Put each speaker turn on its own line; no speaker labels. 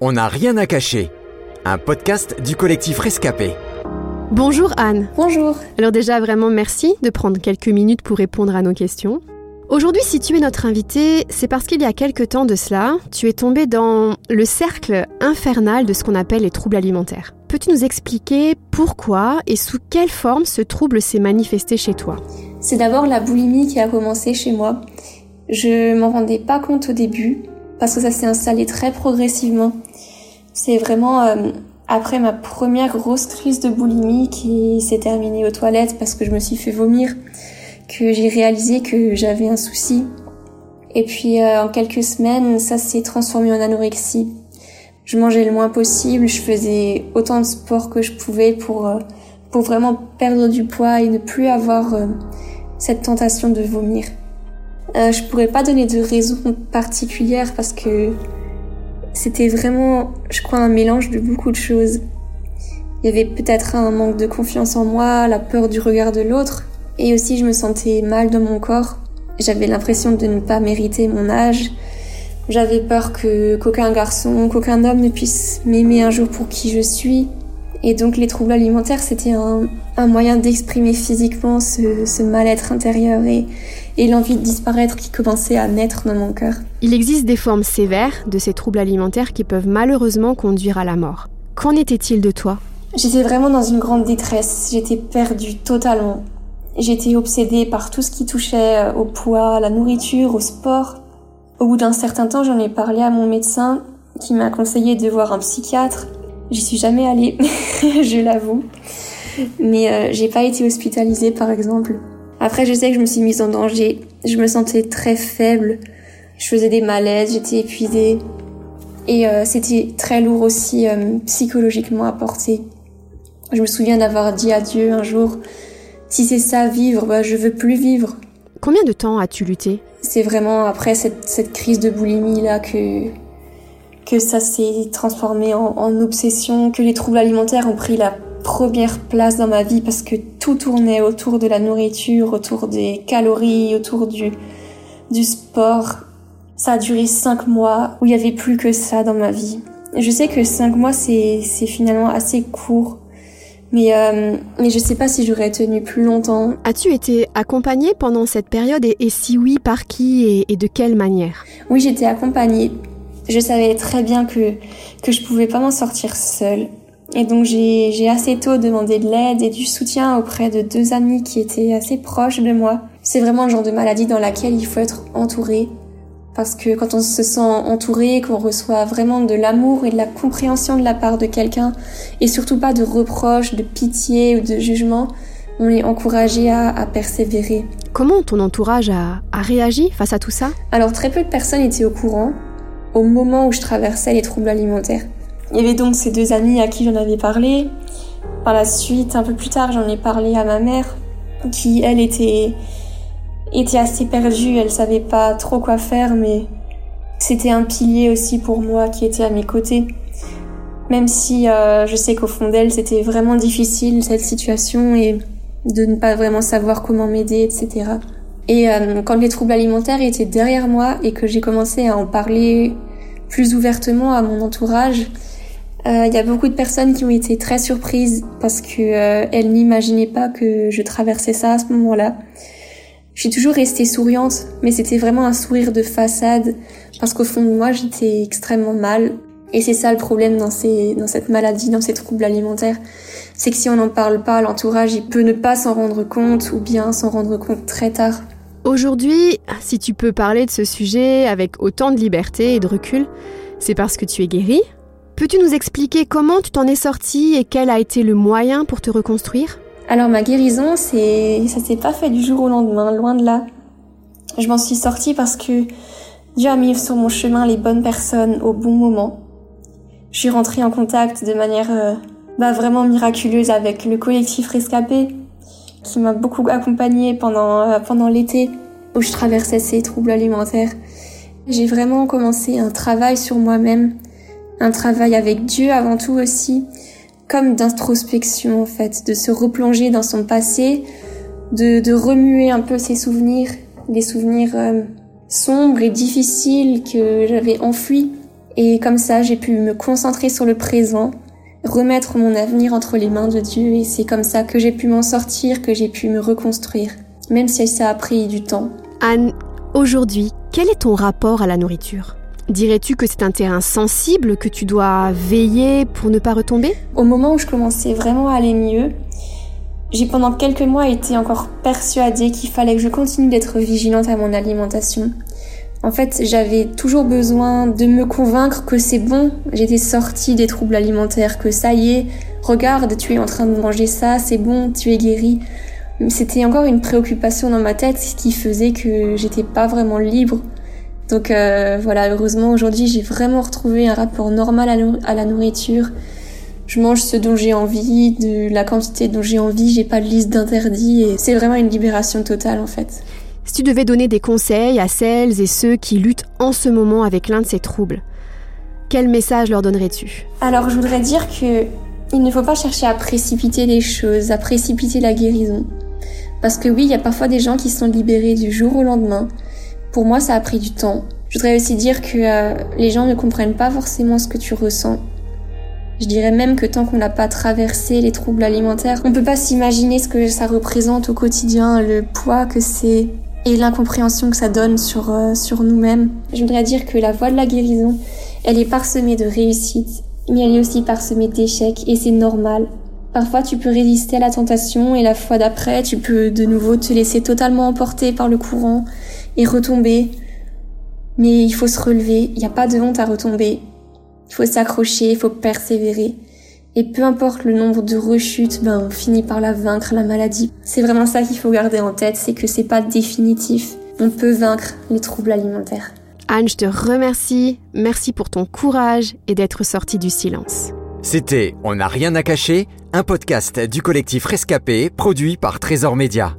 On n'a rien à cacher. Un podcast du collectif Rescapé.
Bonjour Anne.
Bonjour.
Alors déjà vraiment merci de prendre quelques minutes pour répondre à nos questions. Aujourd'hui, si tu es notre invité, c'est parce qu'il y a quelque temps de cela, tu es tombé dans le cercle infernal de ce qu'on appelle les troubles alimentaires. Peux-tu nous expliquer pourquoi et sous quelle forme ce trouble s'est manifesté chez toi?
C'est d'abord la boulimie qui a commencé chez moi. Je m'en rendais pas compte au début parce que ça s'est installé très progressivement. C'est vraiment euh, après ma première grosse crise de boulimie qui s'est terminée aux toilettes parce que je me suis fait vomir que j'ai réalisé que j'avais un souci. Et puis euh, en quelques semaines, ça s'est transformé en anorexie. Je mangeais le moins possible, je faisais autant de sport que je pouvais pour euh, pour vraiment perdre du poids et ne plus avoir cette tentation de vomir. Euh, je pourrais pas donner de raison particulière parce que c'était vraiment, je crois, un mélange de beaucoup de choses. Il y avait peut-être un manque de confiance en moi, la peur du regard de l'autre, et aussi je me sentais mal dans mon corps. J'avais l'impression de ne pas mériter mon âge. J'avais peur que qu'aucun garçon, qu'aucun homme ne puisse m'aimer un jour pour qui je suis. Et donc les troubles alimentaires, c'était un, moyen d'exprimer physiquement ce, ce mal-être intérieur et, et l'envie de disparaître qui commençait à naître dans mon cœur.
Il existe des formes sévères de ces troubles alimentaires qui peuvent malheureusement conduire à la mort. Qu'en était-il de toi?
J'étais vraiment dans une grande détresse, j'étais perdue totalement. J'étais obsédée par tout ce qui touchait euh, au poids, à la nourriture, au sport. Au bout d'un certain temps, j'en ai parlé à mon médecin qui m'a conseillé de voir un psychiatre. J'y suis jamais allée, je l'avoue. Mais euh, j'ai pas été hospitalisée par exemple. Après, je sais que je me suis mise en danger. Je me sentais très faible. Je faisais des malaises, j'étais épuisée. Et euh, c'était très lourd aussi euh, psychologiquement à porter. Je me souviens d'avoir dit à Dieu un jour, si c'est ça vivre, bah, je veux plus vivre.
Combien de temps as-tu lutté?
C'est vraiment après cette, cette, crise de boulimie là que que ça s'est transformé en, en obsession, que les troubles alimentaires ont pris la première place dans ma vie parce que tout tournait autour de la nourriture, autour des calories, autour du, du sport. Ça a duré cinq mois où il n'y avait plus que ça dans ma vie. Je sais que cinq mois c'est finalement assez court. Mais, euh, mais je sais pas si j'aurais tenu plus longtemps.
As-tu été accompagnée pendant cette période? Et, et si oui, par qui et, et de quelle manière?
Oui, j'étais accompagnée. Je savais très bien que, que je pouvais pas m'en sortir seule. Et donc j'ai assez tôt demandé de l'aide et du soutien auprès de deux amis qui étaient assez proches de moi. C'est vraiment le genre de maladie dans laquelle il faut être entouré. Parce que quand on se sent entouré, qu'on reçoit vraiment de l'amour et de la compréhension de la part de quelqu'un, et surtout pas de reproches, de pitié ou de jugement, on est encouragé à, à persévérer.
Comment ton entourage a, a réagi face à tout ça?
Alors très peu de personnes étaient au courant au moment où je traversais les troubles alimentaires. Il y avait donc ces deux amis à qui j'en avais parlé. Par la suite, un peu plus tard, j'en ai parlé à ma mère, qui elle était était assez perdue. Elle savait pas trop quoi faire, mais c'était un pilier aussi pour moi qui était à mes côtés. Même si euh, je sais qu'au fond d'elle, c'était vraiment difficile cette situation et de ne pas vraiment savoir comment m'aider, etc. Et euh, quand les troubles alimentaires étaient derrière moi et que j'ai commencé à en parler plus ouvertement à mon entourage, il euh, y a beaucoup de personnes qui ont été très surprises parce que euh, elles n'imaginaient pas que je traversais ça à ce moment-là. Je suis toujours restée souriante, mais c'était vraiment un sourire de façade parce qu'au fond de moi, j'étais extrêmement mal. Et c'est ça le problème dans, cette maladie, dans ces troubles alimentaires. C'est que si on n'en parle pas, l'entourage, il peut ne pas s'en rendre compte ou bien s'en rendre compte très tard.
Aujourd'hui, si tu peux parler de ce sujet avec autant de liberté et de recul, c'est parce que tu es guérie, Peux-tu nous expliquer comment tu t'en es sortie et quel a été le moyen pour te reconstruire?
Alors ma guérison, c'est ça s'est pas fait du jour au lendemain, loin de là. Je m'en suis sortie parce que Dieu a mis sur mon chemin les bonnes personnes au bon moment. Je suis rentrée en contact de manière euh, bah, vraiment miraculeuse avec le collectif Rescapé qui m'a beaucoup accompagnée pendant euh, pendant l'été où je traversais ces troubles alimentaires. J'ai vraiment commencé un travail sur moi-même un travail avec Dieu avant tout aussi, comme d'introspection en fait, de se replonger dans son passé, de, de remuer un peu ses souvenirs, des souvenirs euh, sombres et difficiles que j'avais enfouis, Et comme ça, j'ai pu me concentrer sur le présent, remettre mon avenir entre les mains de Dieu. Et c'est comme ça que j'ai pu m'en sortir, que j'ai pu me reconstruire, même si ça a pris du temps.
Anne, aujourd'hui, quel est ton rapport à la nourriture? Dirais-tu que c'est un terrain sensible que tu dois veiller pour ne pas retomber?
Au moment où je commençais vraiment à aller mieux, j'ai pendant quelques mois été encore persuadée qu'il fallait que je continue d'être vigilante à mon alimentation. En fait, j'avais toujours besoin de me convaincre que c'est bon, j'étais sortie des troubles alimentaires, que ça y est, regarde, tu es en train de manger ça, c'est bon, tu es guérie. C'était encore une préoccupation dans ma tête, qui faisait que j'étais pas vraiment libre. Donc euh, voilà, heureusement aujourd'hui j'ai vraiment retrouvé un rapport normal à la nourriture. Je mange ce dont j'ai envie, de la quantité dont j'ai envie, j'ai pas de liste d'interdits et c'est vraiment une libération totale en fait.
Si tu devais donner des conseils à celles et ceux qui luttent en ce moment avec l'un de ces troubles, quel message leur donnerais-tu?
Alors je voudrais dire que il ne faut pas chercher à précipiter les choses, à précipiter la guérison. Parce que oui, il y a parfois des gens qui sont libérés du jour au lendemain. Pour moi, ça a pris du temps. Je voudrais aussi dire que euh, les gens ne comprennent pas forcément ce que tu ressens. Je dirais même que tant qu'on n'a pas traversé les troubles alimentaires, on ne peut pas s'imaginer ce que ça représente au quotidien, le poids que c'est et l'incompréhension que ça donne sur, euh, sur nous-mêmes. Je voudrais dire que la voie de la guérison, elle est parsemée de réussites, mais elle est aussi parsemée d'échecs et c'est normal. Parfois tu peux résister à la tentation et la fois d'après tu peux de nouveau te laisser totalement emporter par le courant et retomber. Mais il faut se relever, il n'y a pas de honte à retomber. Il faut s'accrocher, il faut persévérer. Et peu importe le nombre de rechutes, ben on finit par la vaincre la maladie. C'est vraiment ça qu'il faut garder en tête, c'est que c'est pas définitif. On peut vaincre les troubles alimentaires.
Anne, je te remercie. Merci pour ton courage et d'être sortie du silence.
C'était On n'a rien à cacher, un podcast du collectif Rescapé produit par Trésor Média.